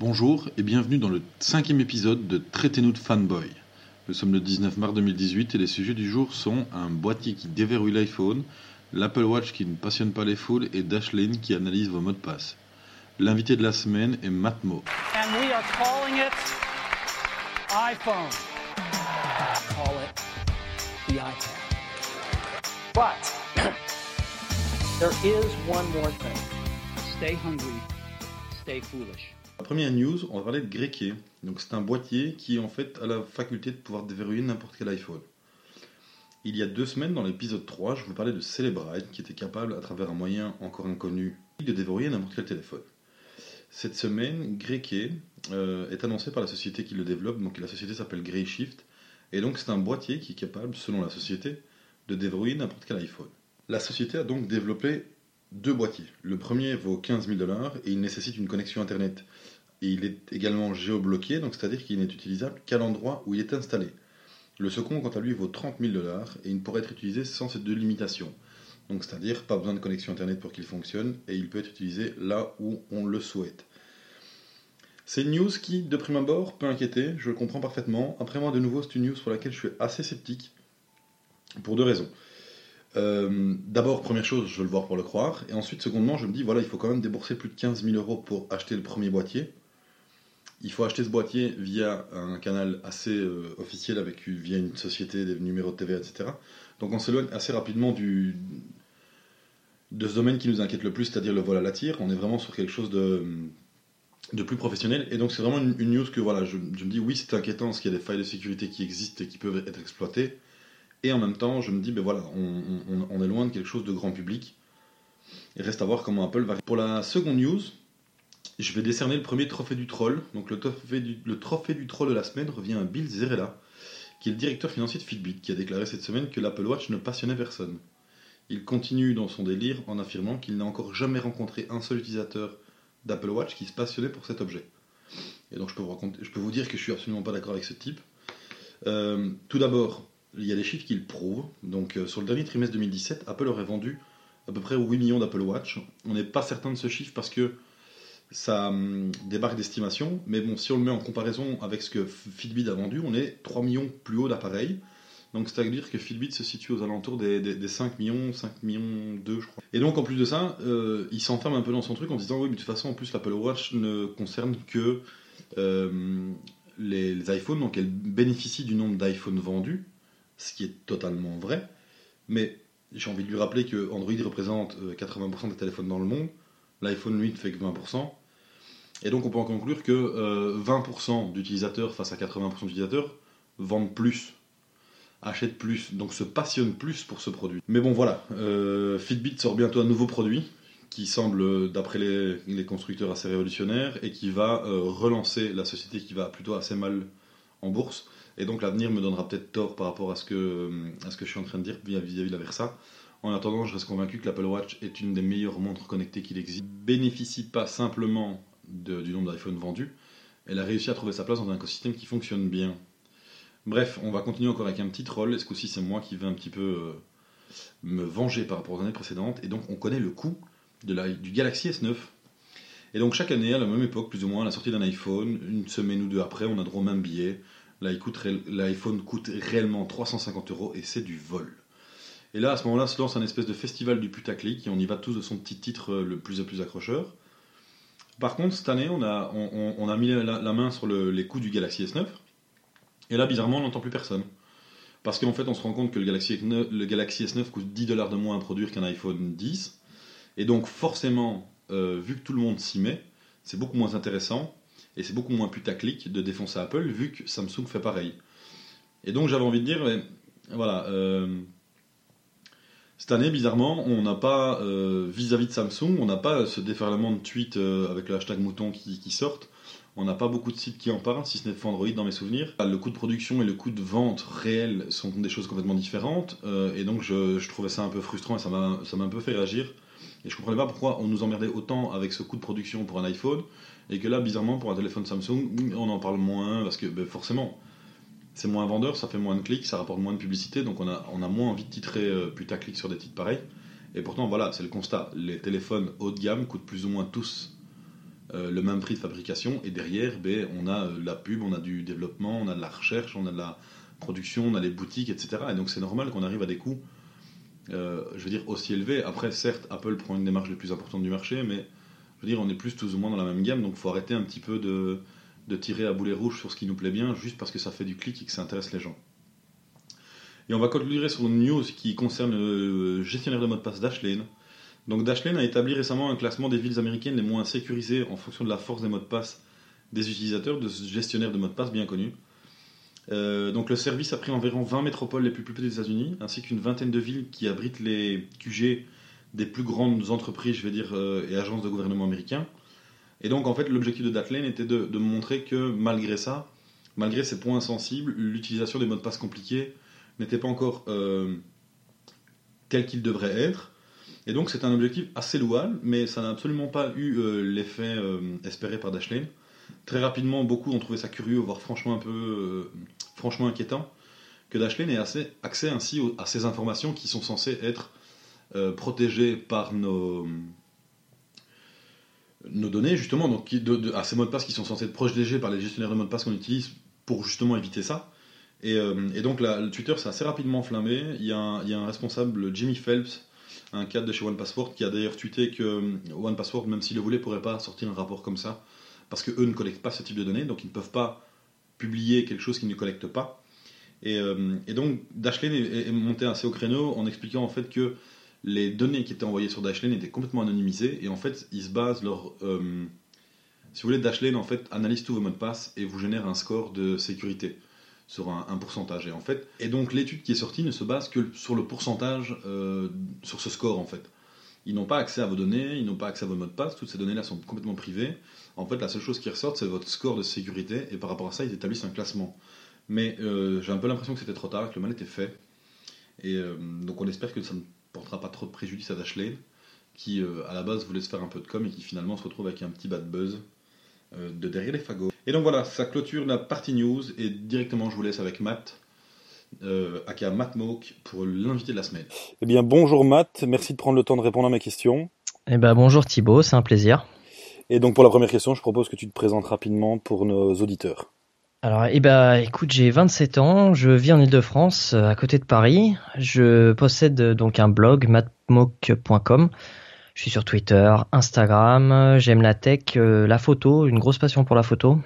Bonjour et bienvenue dans le cinquième épisode de Traitez-nous de fanboy. Nous sommes le 19 mars 2018 et les sujets du jour sont un boîtier qui déverrouille l'iPhone, l'Apple Watch qui ne passionne pas les foules et Dashlane qui analyse vos mots de passe. L'invité de la semaine est Matmo. and we are calling it iPhone. But there is one more thing. Stay hungry, stay foolish. La première news, on va parler de Greeké. Donc c'est un boîtier qui en fait a la faculté de pouvoir déverrouiller n'importe quel iPhone. Il y a deux semaines, dans l'épisode 3, je vous parlais de Celebrite qui était capable, à travers un moyen encore inconnu, de déverrouiller n'importe quel téléphone. Cette semaine, Greeké euh, est annoncé par la société qui le développe, donc la société s'appelle Greyshift, et donc c'est un boîtier qui est capable, selon la société, de déverrouiller n'importe quel iPhone. La société a donc développé deux boîtiers. Le premier vaut 15 000 dollars et il nécessite une connexion Internet. Et il est également géobloqué, donc c'est-à-dire qu'il n'est utilisable qu'à l'endroit où il est installé. Le second, quant à lui, vaut 30 000 dollars et il ne pourrait être utilisé sans ces deux limitations. Donc c'est-à-dire pas besoin de connexion Internet pour qu'il fonctionne et il peut être utilisé là où on le souhaite. C'est une news qui, de prime abord, peut inquiéter, je le comprends parfaitement. Après moi, de nouveau, c'est une news pour laquelle je suis assez sceptique, pour deux raisons. Euh, D'abord, première chose, je veux le voir pour le croire. Et ensuite, secondement, je me dis, voilà, il faut quand même débourser plus de 15 000 euros pour acheter le premier boîtier. Il faut acheter ce boîtier via un canal assez euh, officiel, avec, via une société, des numéros de TVA, etc. Donc on s'éloigne assez rapidement de ce domaine qui nous inquiète le plus, c'est-à-dire le vol à la tire. On est vraiment sur quelque chose de, de plus professionnel. Et donc c'est vraiment une, news que voilà, je me dis, oui, c'est inquiétant parce qu'il y a des failles de sécurité qui existent et qui peuvent être exploitées. Et en même temps, je me dis, ben voilà, on, est loin de quelque chose de grand public. Il reste à voir comment Apple va. Pour la seconde news, je vais décerner le premier trophée du troll. Donc le trophée du, troll de la semaine revient à Bill Zerella, qui est le directeur financier de Fitbit, qui a déclaré cette semaine que l'Apple Watch ne passionnait personne. Il continue dans son délire en affirmant qu'il n'a encore jamais rencontré un seul utilisateur d'Apple Watch qui se passionnait pour cet objet. Et donc je peux vous, raconter- je peux vous dire que je suis absolument pas d'accord avec ce type. Euh, tout d'abord, il y a des chiffres qui le prouvent. Donc, euh, sur le dernier trimestre 2017, Apple aurait vendu à peu près 8 millions d'Apple Watch. On n'est pas certain de ce chiffre parce que ça hum, débarque d'estimation. Mais bon, si on le met en comparaison avec ce que Fitbit a vendu, on est 3 millions plus haut d'appareils. Donc, c'est-à-dire que Fitbit se situe aux alentours des, des- des 5 millions, 5 millions 2, je crois. Et donc, en plus de ça, euh, il s'enferme un peu dans son truc en disant Oui, mais de toute façon, en plus, l'Apple Watch ne concerne que euh, les, les iPhones, donc elle bénéficie du nombre d'iPhones vendus, ce qui est totalement vrai. Mais j'ai envie de lui rappeler que Android représente euh, 80% des téléphones dans le monde, l'iPhone lui ne fait que 20%. Et donc on peut en conclure que euh, 20% d'utilisateurs face à 80% d'utilisateurs vendent plus, achètent plus, donc se passionnent plus pour ce produit. Mais bon voilà, euh, Fitbit sort bientôt un nouveau produit qui semble, d'après les, constructeurs, assez révolutionnaire et qui va euh, relancer la société qui va plutôt assez mal en bourse. Et donc l'avenir me donnera peut-être tort par rapport à ce, que, je suis en train de dire vis- vis-à-vis de la Versa. En attendant, je reste convaincu que l'Apple Watch est une des meilleures montres connectées qu'il existe. Bénéficie pas simplement du nombre d'iPhone vendus, elle a réussi à trouver sa place dans un écosystème qui fonctionne bien. Bref, on va continuer encore avec un petit troll. Est-ce qu'aussi c'est moi qui vais un petit peu euh, me venger par rapport aux années précédentes? Et donc on connaît le coût du Galaxy S9. Et donc chaque année, à la même époque, plus ou moins, à la sortie d'un iPhone, une semaine ou deux après, on a droit au même billet. L'iPhone coûte réellement 350 euros et c'est du vol. Et là, à ce moment-là, se lance un espèce de festival du putaclic et on y va tous de son petit titre euh, le plus et plus accrocheur. Par contre, cette année, on a, mis la, main sur le- les coûts du Galaxy S9. Et là, bizarrement, on n'entend plus personne. Parce qu'en fait, on se rend compte que le Galaxy, S9 le Galaxy S9 coûte 10 dollars de moins à produire qu'un iPhone 10. Et donc, forcément, euh, vu que tout le monde s'y met, c'est beaucoup moins intéressant et c'est beaucoup moins putaclic de défoncer Apple, vu que Samsung fait pareil. Et donc, j'avais envie de dire, mais, voilà, euh, cette année, bizarrement, on n'a pas, euh, vis-à-vis de Samsung, on n'a pas ce déferlement de tweets euh, avec le hashtag mouton qui, qui sortent. On n'a pas beaucoup de sites qui en parlent, si ce n'est Android dans mes souvenirs. Le coût de production et le coût de vente réel sont des choses complètement différentes. et donc, je, je trouvais ça un peu frustrant et ça m'a un peu fait réagir. Et je comprenais pas pourquoi on nous emmerdait autant avec ce coût de production pour un iPhone et que là, bizarrement, pour un téléphone Samsung, on en parle moins parce que ben, forcément, c'est moins vendeur, ça fait moins de clics, ça rapporte moins de publicité, donc on a, on a moins envie de titrer euh, putaclic sur des titres pareils. Et pourtant, voilà, c'est le constat. Les téléphones haut de gamme coûtent plus ou moins tous euh, le même prix de fabrication, et derrière, ben, on a euh, la pub, on a du développement, on a de la recherche, on a de la production, on a les boutiques, etc. Et donc c'est normal qu'on arrive à des coûts, euh, je veux dire, aussi élevés. Après, certes, Apple prend une marges les plus importantes du marché, mais je veux dire, on est plus tous ou moins dans la même gamme, donc il faut arrêter un petit peu de, tirer à boulet rouge sur ce qui nous plaît bien, juste parce que ça fait du clic et que ça intéresse les gens. Et on va conclure sur une news qui concerne le gestionnaire de mot de passe Dashlane. Donc Dashlane a établi récemment un classement des villes américaines les moins sécurisées en fonction de la force des mots de passe des utilisateurs de ce gestionnaire de mot de passe bien connu. Euh, donc le service a pris environ 20 métropoles les plus peuplées des États-Unis, ainsi qu'une vingtaine de villes qui abritent les QG des plus grandes entreprises, je dire, euh, et agences de gouvernement américains. Et donc en fait l'objectif de Dashlane était de, montrer que malgré ça, malgré ces points sensibles, l'utilisation des mots de passe compliqués n'était pas encore euh, tel qu'il devrait être. Et donc c'est un objectif assez louable, mais ça n'a absolument pas eu l'effet espéré par Dashlane. Très rapidement, beaucoup ont trouvé ça curieux, voire franchement un peu franchement inquiétant, que Dashlane ait assez, accès ainsi à ces informations qui sont censées être euh, protégées par nos, nos données, justement, donc à ces mots de passe qui sont censés être protégés par les gestionnaires de mots de passe qu'on utilise pour justement éviter ça. Et, euh, donc le Twitter s'est assez rapidement enflammé. Il y, a un, il y a un responsable, Jimmy Phelps, un cadre de chez OnePassword, qui a d'ailleurs tweeté que euh, OnePassword, même s'il le voulait, pourrait pas sortir un rapport comme ça, parce que eux ne collectent pas ce type de données, donc ils ne peuvent pas publier quelque chose qu'ils ne collectent pas. Et, euh, donc Dashlane est, monté assez au créneau en expliquant en fait que les données qui étaient envoyées sur Dashlane étaient complètement anonymisées, et en fait ils se basent leur... euh, si vous voulez, Dashlane en fait analyse tous vos mots de passe et vous génère un score de sécurité sur un, pourcentage. Et en fait, et donc l'étude qui est sortie ne se base que sur le pourcentage, euh, sur ce score en fait. Ils n'ont pas accès à vos données, ils n'ont pas accès à vos mots de passe, toutes ces données-là sont complètement privées. En fait, la seule chose qui ressort, c'est votre score de sécurité, et par rapport à ça, ils établissent un classement. Mais euh, j'ai un peu l'impression que c'était trop tard, que le mal était fait. Et euh, donc on espère que ça ne portera pas trop de préjudice à Dashlane, qui euh, à la base voulait se faire un peu de com et qui finalement se retrouve avec un petit bad buzz euh, de derrière les fagots. Et donc voilà, ça clôture la partie news et directement je vous laisse avec Matt, euh, aka Matt Moke, pour l'invité de la semaine. Eh bien, bonjour Matt, merci de prendre le temps de répondre à ma question. Eh ben bonjour Thibaut, c'est un plaisir. Et donc pour la première question, je propose que tu te présentes rapidement pour nos auditeurs. Alors, eh ben, écoute, j'ai 27 ans, je vis en Ile-de-France, euh, à côté de Paris. Je possède euh, donc un blog, matmoke.com. Je suis sur Twitter, Instagram, j'aime la tech, euh, la photo, une grosse passion pour la photo.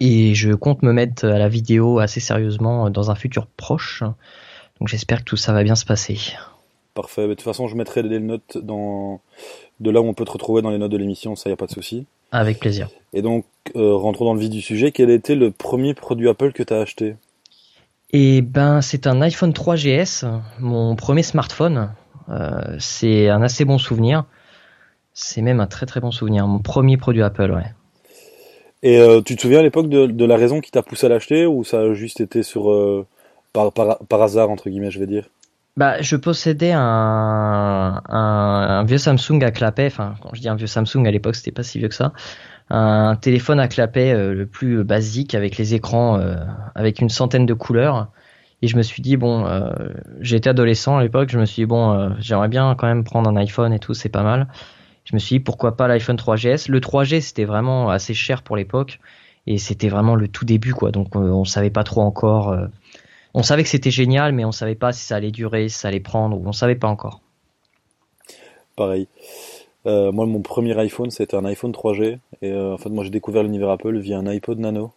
Et je compte me mettre à la vidéo assez sérieusement dans un futur proche. Donc j'espère que tout ça va bien se passer. Parfait, Mais de toute façon, je mettrai les notes dans... de là où on peut te retrouver dans les notes de l'émission, ça y a pas de souci. Avec plaisir. Et donc, euh, rentrons dans le vif du sujet. Quel était le premier produit Apple que tu as acheté? Et ben, c'est un iPhone 3GS, mon premier smartphone. Euh, c'est un assez bon souvenir. C'est même un très très bon souvenir. Mon premier produit Apple, ouais. Et euh, tu te souviens à l'époque de, de la raison qui t'a poussé à l'acheter ou ça a juste été sur par, par, par hasard entre guillemets, je vais dire? Bah, je possédais un, un, un vieux Samsung à clapet. Enfin, quand je dis un vieux Samsung, à l'époque, c'était pas si vieux que ça. Un téléphone à clapet euh, le plus basique avec les écrans euh, avec une centaine de couleurs. Et je me suis dit bon, euh, j'étais adolescent à l'époque. Je me suis dit bon, euh, j'aimerais bien quand même prendre un iPhone et tout, c'est pas mal. Je me suis dit pourquoi pas l'iPhone 3GS. Le 3G c'était vraiment assez cher pour l'époque et c'était vraiment le tout début quoi. Donc euh, on savait pas trop encore. On savait que c'était génial, mais on savait pas si ça allait durer, si ça allait prendre, ou on savait pas encore. Pareil. Euh, moi, mon premier iPhone, c'était un iPhone 3G. Et euh, en fait, moi, j'ai découvert l'univers Apple via un iPod Nano.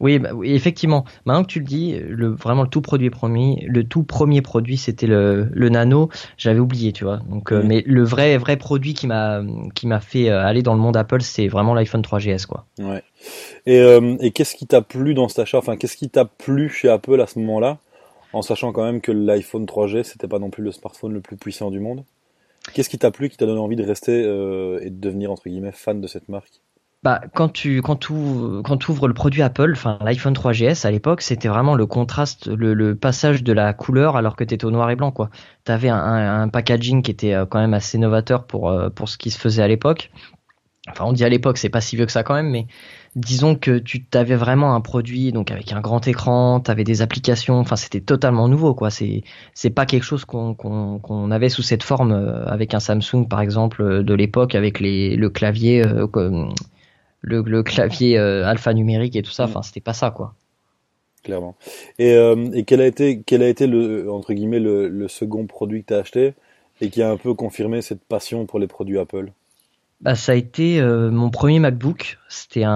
Oui, bah, oui, effectivement. Maintenant que tu le dis, le, vraiment le tout produit premier, le tout premier produit, c'était le, le Nano. J'avais oublié, tu vois. Donc, euh, mais le vrai, vrai produit qui m'a, qui m'a fait euh, aller dans le monde Apple, c'est vraiment l'iPhone 3GS, quoi. Ouais. Et, euh, et qu'est-ce qui t'a plu dans cet achat? Enfin, qu'est-ce qui t'a plu chez Apple à ce moment-là? En sachant quand même que l'iPhone 3G, c'était pas non plus le smartphone le plus puissant du monde. Qu'est-ce qui t'a plu, qui t'a donné envie de rester euh, et de devenir, entre guillemets, fan de cette marque? Bah, quand tu quand tu quand ouvres le produit Apple, enfin l'iPhone 3GS à l'époque, c'était vraiment le contraste, le, passage de la couleur alors que tu étais au noir et blanc quoi. T'avais un, packaging qui était euh, quand même assez novateur pour euh, pour ce qui se faisait à l'époque. enfin on dit à l'époque, c'est pas si vieux que ça quand même, mais disons que tu t'avais vraiment un produit donc avec un grand écran, tu avais des applications, enfin c'était totalement nouveau quoi. C'est c'est pas quelque chose qu'on qu'on avait sous cette forme euh, avec un Samsung par exemple de l'époque avec les le clavier euh, le, le clavier euh, alphanumérique et tout ça. Mm. Enfin c'était pas ça quoi. clairement. Et, euh, et quel a été, quel a été le, entre guillemets, le, le second produit que tu as acheté et qui a un peu confirmé cette passion pour les produits Apple? Bah, ça a été euh, mon premier MacBook. C'était un,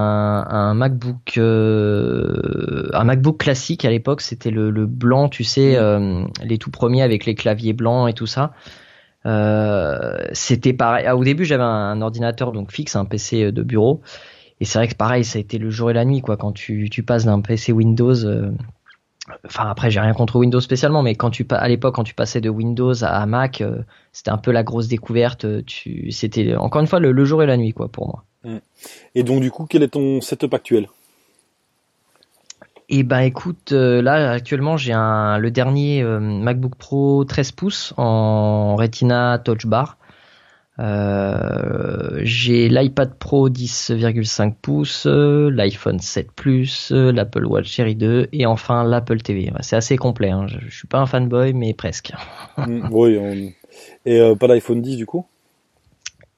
un MacBook, euh, un MacBook classique à l'époque. C'était le, le blanc, tu sais, euh, les tout premiers avec les claviers blancs et tout ça. Euh, c'était pareil. Ah, au début, j'avais un, ordinateur donc fixe, un PC de bureau. Et c'est vrai que pareil, ça a été le jour et la nuit, quoi. Quand tu, tu passes d'un PC Windows, euh, enfin après, j'ai rien contre Windows spécialement, mais quand tu à l'époque, quand tu passais de Windows à Mac, euh, c'était un peu la grosse découverte. euh, Tu, c'était encore une fois le, le jour et la nuit, quoi, pour moi. Et donc, du coup, quel est ton setup actuel? Et ben écoute, euh, là actuellement j'ai un le dernier euh, MacBook Pro 13 pouces en Retina Touch Bar. Euh, j'ai l'iPad Pro 10,5 pouces, euh, l'iPhone 7 Plus, euh, l'Apple Watch Série 2 et enfin l'Apple TV. C'est assez complet. Hein. Je, je suis pas un fanboy mais presque. Mm, oui, on- et pas l'iPhone 10 du coup?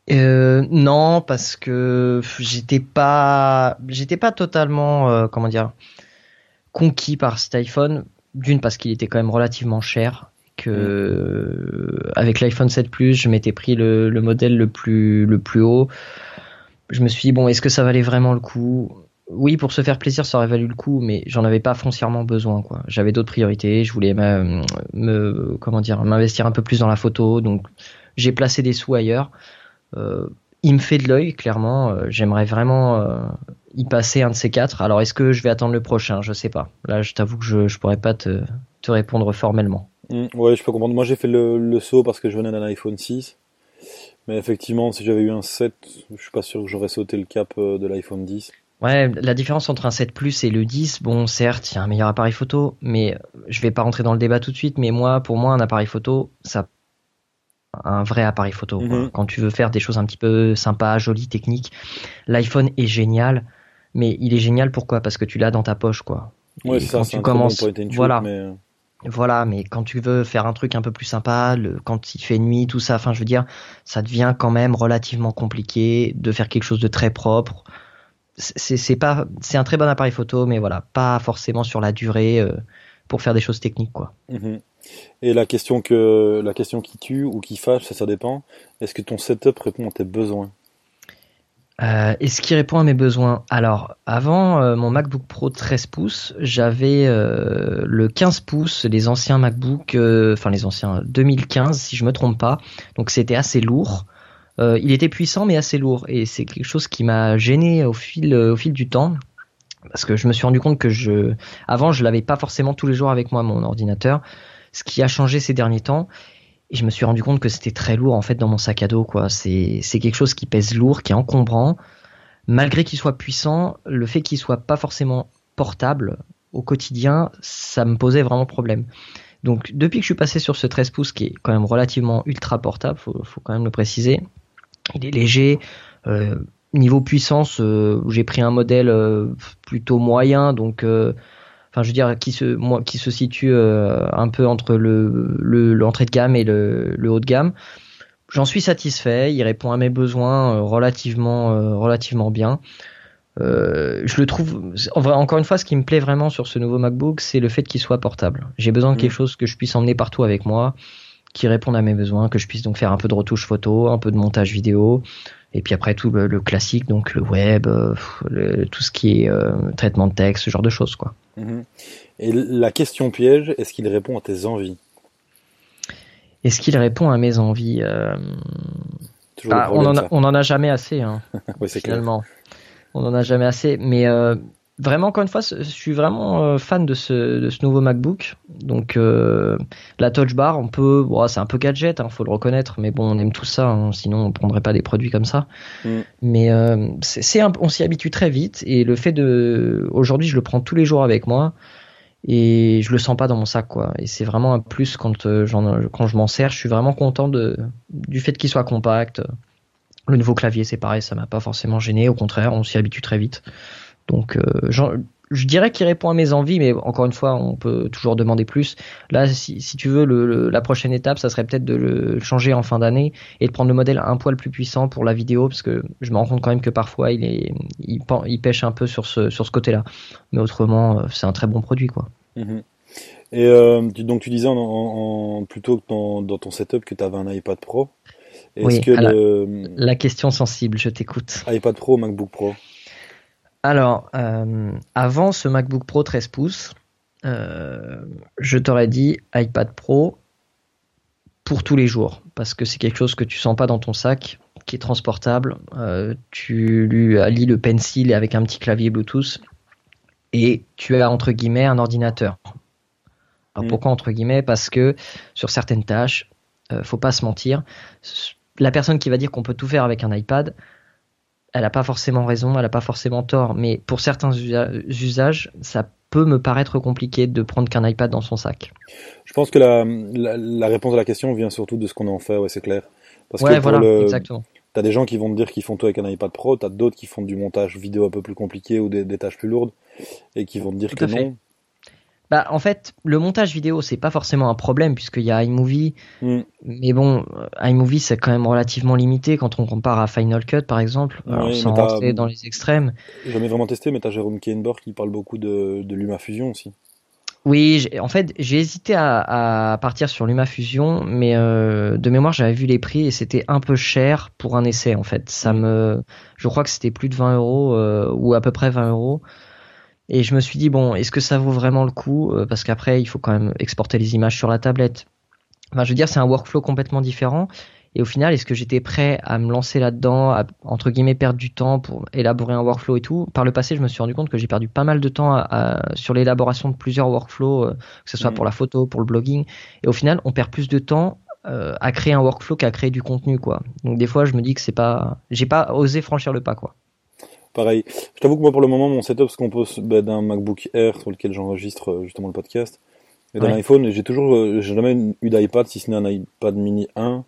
Non, parce que j'étais pas, j'étais pas totalement, comment dire, conquis par cet iPhone. D'une parce qu'il était quand même relativement cher, que euh, avec l'iPhone 7 Plus, je m'étais pris le, le modèle le plus le plus haut. Je me suis dit bon, est-ce que ça valait vraiment le coup? Oui, pour se faire plaisir, ça aurait valu le coup, mais j'en avais pas foncièrement besoin. quoi. J'avais d'autres priorités. Je voulais me, me comment dire, m'investir un peu plus dans la photo, donc j'ai placé des sous ailleurs. Euh, il me fait de l'œil, clairement. Euh, J'aimerais vraiment euh, y passer un de ces quatre. Alors, est-ce que je vais attendre le prochain? Je sais pas. Là, je t'avoue que je, je pourrais pas te, te répondre formellement. Mm, ouais, je peux comprendre. Moi, j'ai fait le, le saut parce que je venais d'un iPhone 6. Mais effectivement, si j'avais eu un 7, je suis pas sûr que j'aurais sauté le cap euh, de l'iPhone 10. Ouais, la différence entre un 7 Plus et le 10, bon, certes, il y a un meilleur appareil photo, mais je vais pas rentrer dans le débat tout de suite, mais moi, pour moi, un appareil photo, ça un vrai appareil photo. Mhm. Quand tu veux faire des choses un petit peu sympas, jolies, techniques, l'iPhone est génial, mais il est génial pourquoi? Parce que tu l'as dans ta poche, quoi. Ouais, c'est ça, tu bon commences, shoot, voilà. mais, euh, Voilà, mais quand tu veux faire un truc un peu plus sympa, le, quand il fait nuit, tout ça, enfin, je veux dire, ça devient quand même relativement compliqué de faire quelque chose de très propre. C'est pas, c'est un très bon appareil photo, mais voilà, pas forcément sur la durée euh, pour faire des choses techniques, quoi. mhm. Et la question que, la question qui tue ou qui fâche, ça, ça dépend. Est-ce que ton setup répond à tes besoins? Euh, Est-ce qui répond à mes besoins? Alors, avant euh, mon MacBook Pro 13 pouces, j'avais euh, le 15 pouces, les anciens MacBook, euh, enfin les anciens 2015 si je me trompe pas. Donc c'était assez lourd. Il était puissant mais assez lourd et c'est quelque chose qui m'a gêné au fil au fil du temps parce que je me suis rendu compte que je avant je l'avais pas forcément tous les jours avec moi mon ordinateur. Ce qui a changé ces derniers temps et je me suis rendu compte que c'était très lourd en fait dans mon sac à dos quoi. C'est quelque chose qui pèse lourd, qui est encombrant. Malgré qu'il soit puissant, le fait qu'il soit pas forcément portable au quotidien, ça me posait vraiment problème. Donc depuis que je suis passé sur ce 13 pouces qui est quand même relativement ultra portable, faut, faut quand même le préciser, il est léger. euh, niveau puissance, euh, j'ai pris un modèle euh, plutôt moyen, donc enfin je veux dire qui se moi qui se situe euh, un peu entre le le- l'entrée de gamme et le, le haut de gamme. J'en suis satisfait, il répond à mes besoins euh, relativement euh, relativement bien. Euh, je le trouve encore une fois ce qui me plaît vraiment sur ce nouveau MacBook, c'est le fait qu'il soit portable. J'ai besoin de Mhm. quelque chose que je puisse emmener partout avec moi, qui réponde à mes besoins, que je puisse donc faire un peu de retouche photo, un peu de montage vidéo, et puis après tout le, le classique, donc le web, euh, le- tout ce qui est euh, traitement de texte, ce genre de choses quoi. Mhm. Et la question piège, est-ce qu'il répond à tes envies? Est-ce qu'il répond à mes envies Euh, Toujours le ah, on, en a, on en a jamais assez, hein, clair. finalement. On en a jamais assez, mais vraiment encore une fois, je suis vraiment euh, fan de ce, de ce nouveau MacBook. Donc euh, la Touch Bar, on peut, bon, c'est un peu gadget, hein, faut le reconnaître, mais bon, on aime tout ça, hein, sinon on prendrait pas des produits comme ça. Mm. Mais euh, c'est, on s'y habitue très vite, et le fait de, aujourd'hui, je le prends tous les jours avec moi. Et je le sens pas dans mon sac, quoi. Et c'est vraiment un plus quand, je m'en sers. Je suis vraiment content de, du fait qu'il soit compact. Le nouveau clavier, c'est pareil, ça m'a pas forcément gêné. Au contraire, on s'y habitue très vite. Donc, euh, je dirais qu'il répond à mes envies, mais encore une fois, on peut toujours demander plus. Là, si, si tu veux, le, le- la prochaine étape, ça serait peut-être de le changer en fin d'année et de prendre le modèle un poil plus puissant pour la vidéo, parce que je me rends compte quand même que parfois, il est, il, pen- il pêche un peu sur ce, sur ce côté-là. Mais autrement, euh, c'est un très bon produit, quoi. Mhm. Et euh, tu- donc tu disais en, en- en- plutôt que dans, dans ton setup que tu avais un iPad Pro. Est-ce Oui, que le La question sensible, je t'écoute. iPad Pro ou MacBook Pro? Alors, euh, avant ce MacBook Pro 13 pouces, euh, je t'aurais dit iPad Pro pour tous les jours, parce que c'est quelque chose que tu sens pas dans ton sac, qui est transportable. Euh, tu lui allies le pencil avec un petit clavier Bluetooth, et tu as entre guillemets un ordinateur. Alors Mm. pourquoi entre guillemets? Parce que sur certaines tâches, faut pas se mentir, la personne qui va dire qu'on peut tout faire avec un iPad, elle n'a pas forcément raison, elle n'a pas forcément tort, mais pour certains usa- usages, ça peut me paraître compliqué de prendre qu'un iPad dans son sac. Je pense que la, la, la réponse à la question vient surtout de ce qu'on en fait, ouais, c'est clair. Parce ouais, que voilà, le, exactement. t'as des gens qui vont te dire qu'ils font tout avec un iPad Pro, t'as d'autres qui font du montage vidéo un peu plus compliqué ou des, des tâches plus lourdes et qui vont te dire Tout que non. Bah, en fait, le montage vidéo, c'est pas forcément un problème puisqu'il y a iMovie, Hmm. mais bon, euh, iMovie c'est quand même relativement limité quand on compare à Final Cut par exemple, alors Oui, sans rentrer dans les extrêmes. J'ai jamais vraiment testé, mais t'as Jérôme Kainborg qui parle beaucoup de, de LumaFusion aussi. Oui, en fait, j'ai hésité à, à partir sur LumaFusion, mais euh, de mémoire, j'avais vu les prix et c'était un peu cher pour un essai. En fait, ça me, je crois que c'était plus de 20 euros euh, ou à peu près 20 euros. Et je me suis dit bon, est-ce que ça vaut vraiment le coup Euh, Parce qu'après, il faut quand même exporter les images sur la tablette. Enfin, je veux dire, c'est un workflow complètement différent. Et au final, est-ce que j'étais prêt à me lancer là-dedans, à, entre guillemets, perdre du temps pour élaborer un workflow et tout? Par le passé, je me suis rendu compte que j'ai perdu pas mal de temps à- à- sur l'élaboration de plusieurs workflows, euh, que ce soit Mhm. pour la photo, pour le blogging. Et au final, on perd plus de temps euh, à créer un workflow qu'à créer du contenu, quoi. Donc des fois, je me dis que c'est pas, j'ai pas osé franchir le pas, quoi. Pareil. Je t'avoue que moi, pour le moment, mon setup se compose bah, d'un MacBook Air sur lequel j'enregistre euh, justement le podcast et d'un Ouais. iPhone. J'ai toujours, euh, j'ai jamais eu d'iPad, si ce n'est un iPad mini 1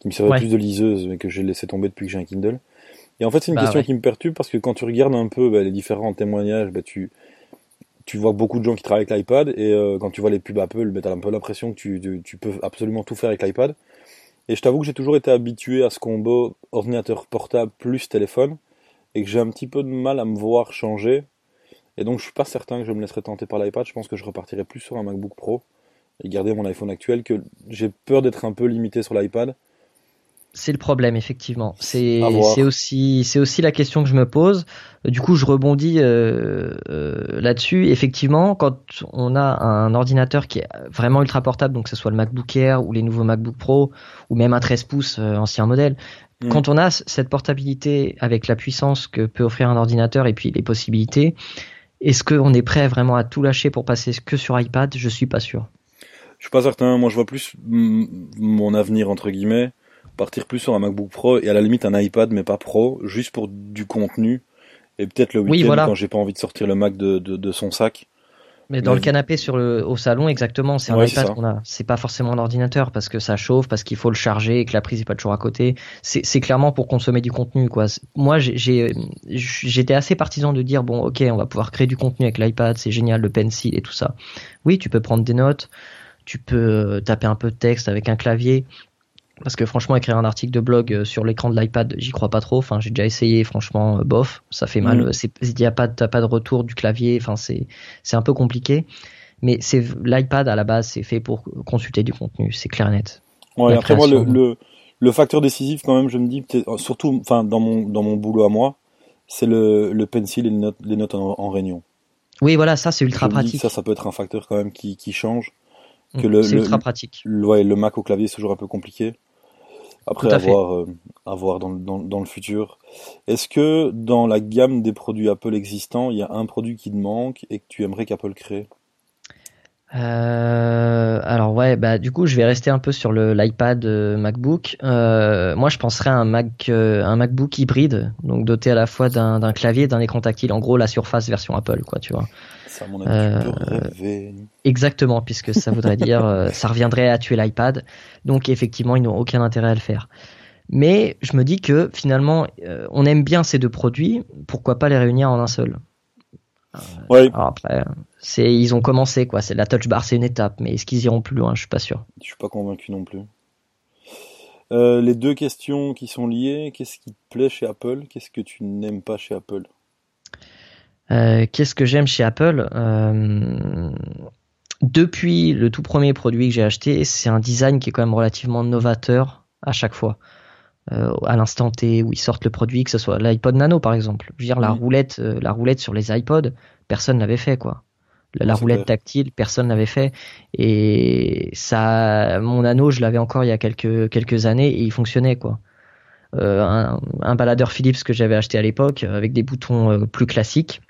qui me servait Ouais. plus de liseuse, mais que j'ai laissé tomber depuis que j'ai un Kindle. Et en fait, c'est une Bah question ouais. qui me perturbe parce que quand tu regardes un peu bah, les différents témoignages, bah, tu, tu vois beaucoup de gens qui travaillent avec l'iPad et euh, quand tu vois les pubs Apple, bah, tu as un peu l'impression que tu, tu, tu peux absolument tout faire avec l'iPad. Et je t'avoue que j'ai toujours été habitué à ce combo ordinateur portable plus téléphone et que j'ai un petit peu de mal à me voir changer. Et donc je suis pas certain que je me laisserai tenter par l'iPad. Je pense que je repartirai plus sur un MacBook Pro et garder mon iPhone actuel que j'ai peur d'être un peu limité sur l'iPad. C'est le problème, effectivement. C'est aussi c'est aussi la question que je me pose. Du coup, je rebondis euh, euh, là-dessus. Effectivement, quand on a un ordinateur qui est vraiment ultra portable, donc que ce soit le MacBook Air ou les nouveaux MacBook Pro ou même un 13 pouces euh, ancien modèle, Mm. quand on a cette portabilité avec la puissance que peut offrir un ordinateur et puis les possibilités, est-ce qu'on est prêt vraiment à tout lâcher pour passer que sur iPad? Je suis pas sûr. Je suis pas certain. Moi, je vois plus mon avenir entre guillemets partir plus sur un MacBook Pro et à la limite un iPad mais pas Pro, juste pour du contenu et peut-être le week-end Oui, voilà. quand j'ai pas envie de sortir le Mac de, de, de son sac. Mais dans Mais- le canapé sur le au salon, exactement, c'est un Ouais, iPad qu'on a. C'est pas forcément un ordinateur parce que ça chauffe, parce qu'il faut le charger et que la prise est pas toujours à côté. C'est clairement pour consommer du contenu, quoi. Moi, j'étais assez partisan de dire bon, ok, on va pouvoir créer du contenu avec l'iPad, c'est génial, le pencil et tout ça. Oui, tu peux prendre des notes, tu peux taper un peu de texte avec un clavier. Parce que franchement, écrire un article de blog euh, sur l'écran de l'iPad, j'y crois pas trop. Enfin, j'ai déjà essayé, franchement, euh, bof, ça fait mal. C'est, il y a pas, pas de retour du clavier. Enfin, c'est, un peu compliqué. Mais c'est l'iPad à la base, c'est fait pour consulter du contenu, c'est clair et net. Ouais, après moi, le, le, le facteur décisif, quand même, je me dis, surtout, enfin, dans mon, dans mon boulot à moi, c'est le, le pencil et les notes, les notes en, en réunion. Oui, voilà, ça c'est ultra pratique. ça, ça peut être un facteur quand même qui, qui change. Mm, que le- c'est ultra pratique. Le, ouais, le Mac au clavier, c'est toujours un peu compliqué. Après, Tout à à fait. voir, euh, dans, dans le futur. Est-ce que dans la gamme des produits Apple existants, il y a un produit qui te manque et que tu aimerais qu'Apple crée? Euh, alors ouais, bah du coup je vais rester un peu sur le l'iPad euh, MacBook. Euh, moi je penserais à un Mac, euh, un MacBook hybride, donc doté à la fois d'un d'un clavier, et d'un écran tactile. En gros la Surface version Apple, quoi, tu vois. Ça, à mon avis, tu peux rêver. Exactement, puisque ça voudrait dire, euh, ça reviendrait à tuer l'iPad. Donc effectivement, ils n'ont aucun intérêt à le faire. Mais je me dis que finalement, euh, on aime bien ces deux produits, pourquoi pas les réunir en un seul? Ouais, Alors après, c'est ils ont commencé quoi. C'est la touch bar, c'est une étape, mais est-ce qu'ils iront plus loin? Je suis pas sûr. je suis pas convaincu non plus. Euh, les deux questions qui sont liées, qu'est-ce qui te plaît chez Apple? Qu'est-ce que tu n'aimes pas chez Apple? Euh, Qu'est-ce que j'aime chez Apple? Euh, Depuis le tout premier produit que j'ai acheté, c'est un design qui est quand même relativement novateur à chaque fois. Euh, à l'instant T où ils sortent le produit, que ce soit l'iPod Nano par exemple. Je veux dire la roulette, euh, la roulette sur les iPods, personne n'avait fait quoi. La, roulette tactile, personne n'avait fait. Et ça, mon Nano, je l'avais encore il y a quelques quelques années et il fonctionnait quoi. Euh, un, un baladeur Philips que j'avais acheté à l'époque euh, avec des boutons euh, plus classiques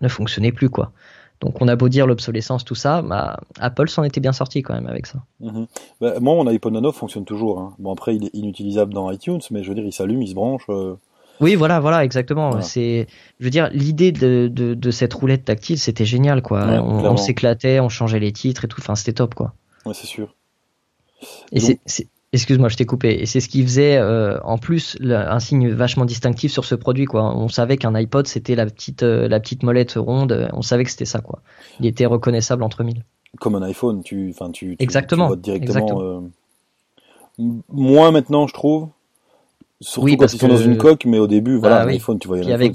ne fonctionnait plus quoi. Donc on a beau dire l'obsolescence tout ça, bah, Apple s'en était bien sorti quand même avec ça. Mhm. Bah, moi, mon iPod Nano fonctionne toujours. hein. Bon, après, il est inutilisable dans iTunes, mais je veux dire, il s'allume, il se branche. euh, Oui, voilà, voilà, exactement. Voilà. C'est, je veux dire, l'idée de, de, de cette roulette tactile, c'était génial, quoi. Ouais, on s'éclatait, on changeait les titres et tout. Enfin, c'était top, quoi. Ouais, c'est sûr. Et c'est- excuse-moi, je t'ai coupé. Et c'est ce qui faisait, euh, en plus, un signe vachement distinctif sur ce produit, quoi. On savait qu'un iPod, c'était la petite, euh, la petite molette ronde. On savait que c'était ça, quoi. Il était reconnaissable entre mille. Comme un iPhone, tu, tu, tu, Exactement, tu directement. exactement. euh, Moins maintenant, je trouve. Surtout Oui, quand parce ils sont dans une coque, mais au début, voilà, Ah, oui. iPhone, tu voyais Puis avec-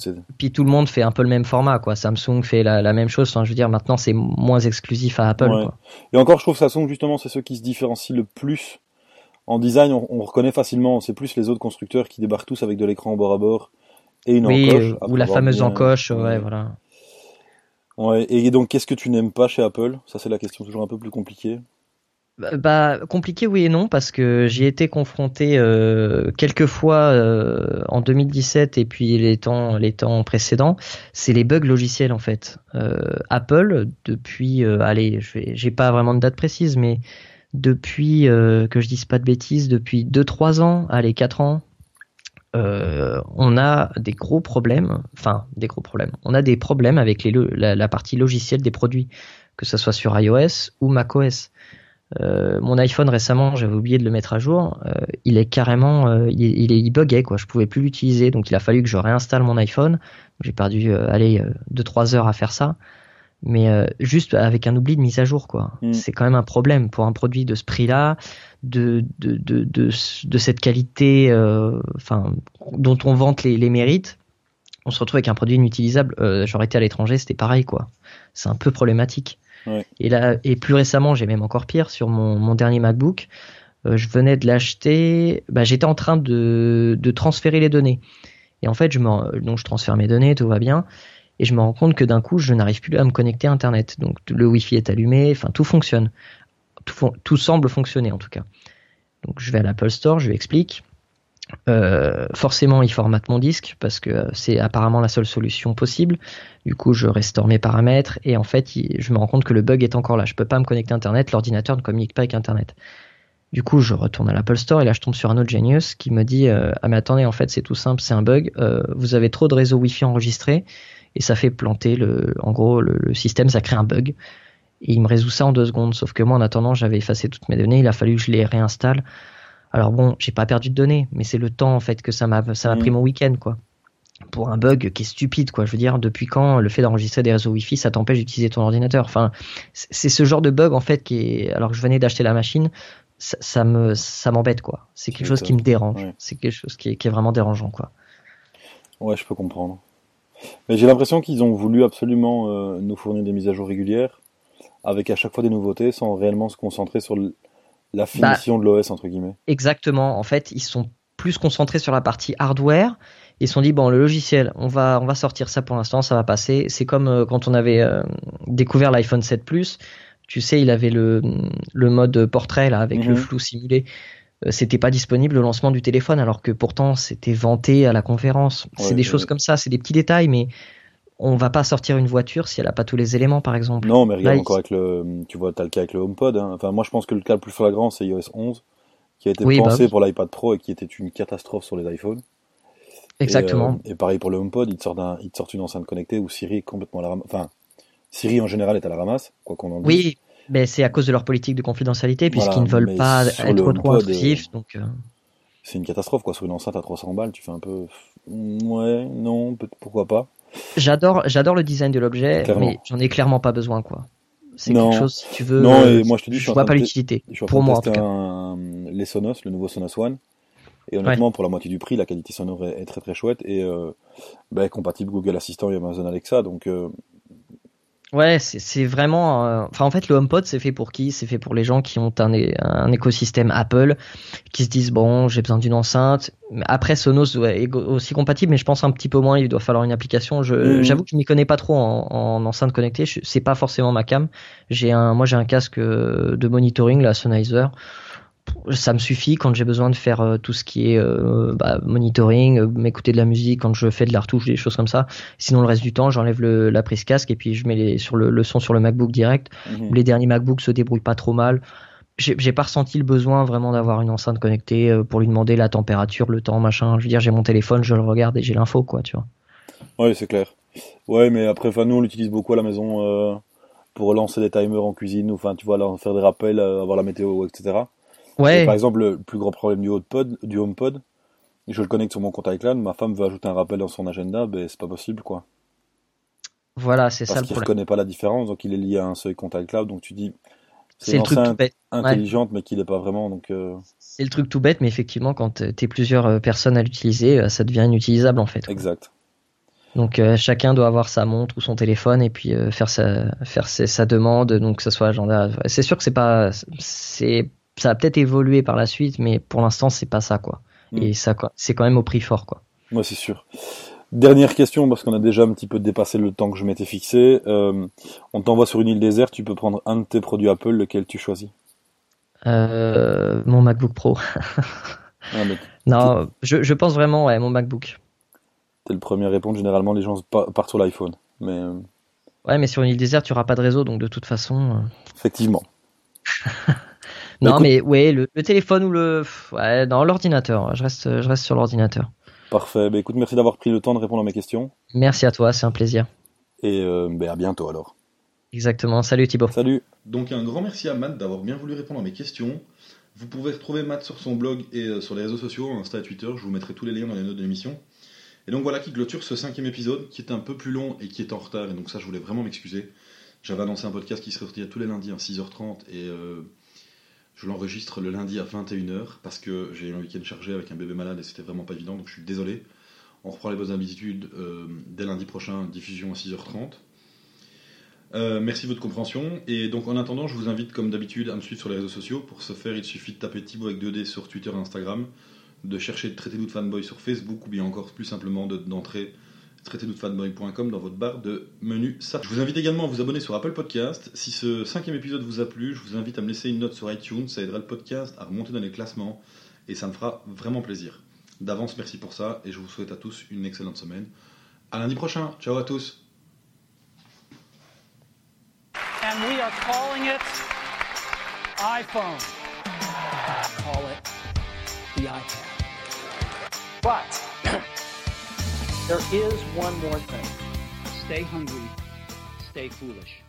tout le monde fait un peu le même format, quoi. Samsung fait la, la même chose. Enfin, je veux dire, maintenant, c'est moins exclusif à Apple, Ouais. quoi. Et encore, je trouve Samsung, justement, c'est ceux qui se différencient le plus. En design, on, on reconnaît facilement, c'est plus les autres constructeurs qui débarquent tous avec de l'écran au bord à bord et une Oui, encoche. ou la fameuse bien- encoche, ouais, ouais. voilà. Ouais, et donc, qu'est-ce que tu n'aimes pas chez Apple? Ça, c'est la question toujours un peu plus compliquée. Bah, Bah, compliqué oui et non parce que j'y ai été confronté euh, quelques fois euh, en 2017 et puis les temps les temps précédents. C'est les bugs logiciels en fait. Euh, Apple depuis allez j'ai pas vraiment de date précise mais depuis euh, que je dise pas de bêtises depuis 2-3 ans allez 4 ans euh, on a des gros problèmes enfin des gros problèmes on a des problèmes avec la, partie logicielle des produits que ce soit sur iOS ou macOS euh, mon iPhone récemment, j'avais oublié de le mettre à jour. il est carrément, il, est- il buguait quoi. Je pouvais plus l'utiliser, donc il a fallu que je réinstalle mon iPhone. J'ai perdu, allez, 2-3 heures à faire ça, mais euh, juste avec un oubli de mise à jour quoi. Mm. C'est quand même un problème pour un produit de ce prix-là, de de, de de de cette qualité, euh, enfin dont on vante les, les mérites. On se retrouve avec un produit inutilisable. Euh, J'aurais été à l'étranger, c'était pareil quoi. C'est un peu problématique. Ouais. Et là, et plus récemment, j'ai même encore pire sur mon, mon dernier MacBook. euh, je venais de l'acheter. Bah, j'étais en train de, de transférer les données. Et en fait, je me, donc je transfère mes données, tout va bien. Et je me rends compte que d'un coup, je n'arrive plus à me connecter à Internet. Donc le Wi-Fi est allumé. Enfin, tout fonctionne. Tout, semble fonctionner en tout cas. Donc je vais à l'Apple Store, je lui explique. Euh, forcément, il formate mon disque parce que c'est apparemment la seule solution possible. Du coup, je restaure mes paramètres et en fait, je me rends compte que le bug est encore là. Je peux pas me connecter à Internet, l'ordinateur ne communique pas avec Internet. Du coup, je retourne à l'Apple Store et là, je tombe sur un autre genius qui me dit euh, Ah, mais attendez, en fait, c'est tout simple, c'est un bug. Euh, vous avez trop de réseaux Wi-Fi enregistrés et ça fait planter le. En gros, le, le système, ça crée un bug. Et il me résout ça en deux secondes. Sauf que moi, en attendant, j'avais effacé toutes mes données. Il a fallu que je les réinstalle. Alors bon, j'ai pas perdu de données, mais c'est le temps en fait que ça m'a ça m'a Mhm. pris mon week-end quoi. Pour un bug qui est stupide quoi. Je veux dire, depuis quand le fait d'enregistrer des réseaux Wi-Fi ça t'empêche d'utiliser ton ordinateur? Enfin, c'est ce genre de bug en fait qui est. Alors que je venais d'acheter la machine, ça, ça me ça m'embête quoi. C'est quelque chose qui me dérange. Ouais. C'est quelque chose qui est, qui est vraiment dérangeant quoi. Ouais, je peux comprendre. Mais j'ai l'impression qu'ils ont voulu absolument euh, nous fournir des mises à jour régulières, avec à chaque fois des nouveautés, sans réellement se concentrer sur le- la finition de l'OS, entre guillemets. Exactement. En fait, ils sont plus concentrés sur la partie hardware. Ils se sont dit bon, le logiciel, on va on va sortir ça pour l'instant, ça va passer. C'est comme euh, quand on avait euh, découvert l'iPhone 7 Plus. Tu sais, il avait le le mode portrait là avec Mhm. le flou simulé. Euh, C'était pas disponible au lancement du téléphone, alors que pourtant c'était vanté à la conférence. Ouais, c'est des ouais. choses comme ça, c'est des petits détails, mais on va pas sortir une voiture si elle a pas tous les éléments, par exemple. Non, mais regarde Là, encore il- avec le, tu vois, t'as le cas avec le HomePod. hein. Enfin, moi, je pense que le cas le plus flagrant, c'est iOS 11, qui a été Oui, bah pensé oui. pour l'iPad Pro et qui était une catastrophe sur les iPhones. Exactement. Et, euh, et pareil pour le HomePod, ils te sortent, un, ils te sortent une enceinte connectée où Siri est complètement à la ramasse. Enfin, Siri en général est à la ramasse, quoi qu'on en dise. Oui, mais c'est à cause de leur politique de confidentialité, puisqu'ils Voilà, ne veulent pas être trop HomePod, intrusifs. Donc, euh, c'est une catastrophe quoi. Sur une enceinte à 300 balles, tu fais un peu, ouais, non, pourquoi pas. J'adore, j'adore le design de l'objet, mais j'en ai clairement pas besoin, quoi. C'est quelque chose, si tu veux. Non, euh, et moi, je te dis, je en vois pas l'utilité. Je Pour moi, en tout cas. un- les Sonos, le nouveau Sonos One. Et honnêtement, pour la moitié du prix, la qualité sonore est, très très chouette et euh, ben, compatible Google Assistant et Amazon Alexa. Donc, euh, Ouais, c'est vraiment. euh, Enfin, en fait, le HomePod, c'est fait pour qui? C'est fait pour les gens qui ont un, un écosystème Apple, qui se disent bon, j'ai besoin d'une enceinte. Après, Sonos ouais, est aussi compatible, mais je pense un petit peu moins. Il doit falloir une application. Je- Mhm. J'avoue que je m'y connais pas trop en, en enceinte connectée. Je- C'est pas forcément ma cam. J'ai un, moi, j'ai un casque euh, de monitoring, la Sennheiser. Ça me suffit quand j'ai besoin de faire euh, tout ce qui est euh, bah, monitoring, euh, m'écouter de la musique quand je fais de la retouche, des choses comme ça. Sinon, le reste du temps, j'enlève le- la prise casque et puis je mets les, sur le, le son sur le MacBook direct. mhm. Les derniers MacBooks se débrouillent pas trop mal. J'ai pas ressenti le besoin vraiment d'avoir une enceinte connectée pour lui demander la température, le temps, machin. Je veux dire, j'ai mon téléphone, je le regarde et j'ai l'info, quoi, tu vois. ouais, c'est clair. Ouais, mais après, enfin, nous, on l'utilise beaucoup à la maison pour lancer des timers en cuisine, ou enfin, tu vois, là, faire des rappels, avoir la météo, etc. Et par exemple, le plus gros problème du HomePod, du HomePod, je le connecte sur mon compte iCloud, ma femme veut ajouter un rappel dans son agenda, ben c'est pas possible quoi. voilà, c'est ça Parce le qu'il problème. reconnaît pas la différence, donc il est lié à un seul compte iCloud, donc tu dis c'est le truc tout bête. intelligente mais qui l'est pas vraiment, donc euh, C'est le truc tout bête, mais effectivement, quand euh, t'es plusieurs euh, personnes à l'utiliser, ça devient inutilisable en fait. exact. Donc euh, chacun doit avoir sa montre ou son téléphone et puis euh, faire sa faire ses- sa demande. Donc que ce soit agenda. C'est sûr que c'est pas c'est ça a peut-être évolué par la suite, mais pour l'instant c'est pas ça quoi. Mm. Et ça c'est quand même au prix fort quoi. Moi c'est sûr. Dernière question, parce qu'on a déjà un petit peu dépassé le temps que je m'étais fixé. Euh, on t'envoie sur une île déserte, tu peux prendre un de tes produits Apple, lequel tu choisis? Euh, mon MacBook Pro. ah, non, je, je pense vraiment ouais mon MacBook. T'es le premier à répondre, généralement les gens pa- partent sur l'iPhone. Mais euh, Ouais, mais sur une île déserte, tu auras pas de réseau, donc de toute façon. euh, effectivement. Non, écoute- mais ouais, le, le téléphone ou le ouais, non l'ordinateur. Je reste je reste sur l'ordinateur. Parfait. Bah, écoute, merci d'avoir pris le temps de répondre à mes questions. Merci à toi, c'est un plaisir. Et euh, bah, à bientôt alors. Exactement. Salut Thibaut. Salut Donc un grand merci à Matt d'avoir bien voulu répondre à mes questions. Vous pouvez retrouver Matt sur son blog et euh, sur les réseaux sociaux, Insta et Twitter. Je vous mettrai tous les liens dans les notes de l'émission. Et donc voilà qui clôture ce cinquième épisode, qui est un peu plus long et qui est en retard. Et donc ça, je voulais vraiment m'excuser. J'avais annoncé un podcast qui serait sorti tous les lundis à 6h30 et euh, je l'enregistre le lundi à 21h parce que j'ai eu un week-end chargé avec un bébé malade et c'était vraiment pas évident. Donc je suis désolé. On reprend les bonnes habitudes euh, dès lundi prochain, diffusion à 6h30. Euh, merci de votre compréhension. Et donc en attendant, je vous invite comme d'habitude à me suivre sur les réseaux sociaux. Pour ce faire, il suffit de taper Thibaut avec 2D sur Twitter et Instagram, de chercher Traitez-nous de fanboy sur Facebook ou bien encore plus simplement de- d'entrer traitez-nous de fanboy.com dans votre barre de menu ça. Je vous invite également à vous abonner sur Apple Podcast. Si ce cinquième épisode vous a plu, je vous invite à me laisser une note sur iTunes. Ça aidera le podcast à remonter dans les classements et ça me fera vraiment plaisir. D'avance, merci pour ça et je vous souhaite à tous une excellente semaine. À lundi prochain. Ciao à tous. And we are calling it iPhone. Call it the iPad. But there is one more thing. Stay hungry, stay foolish.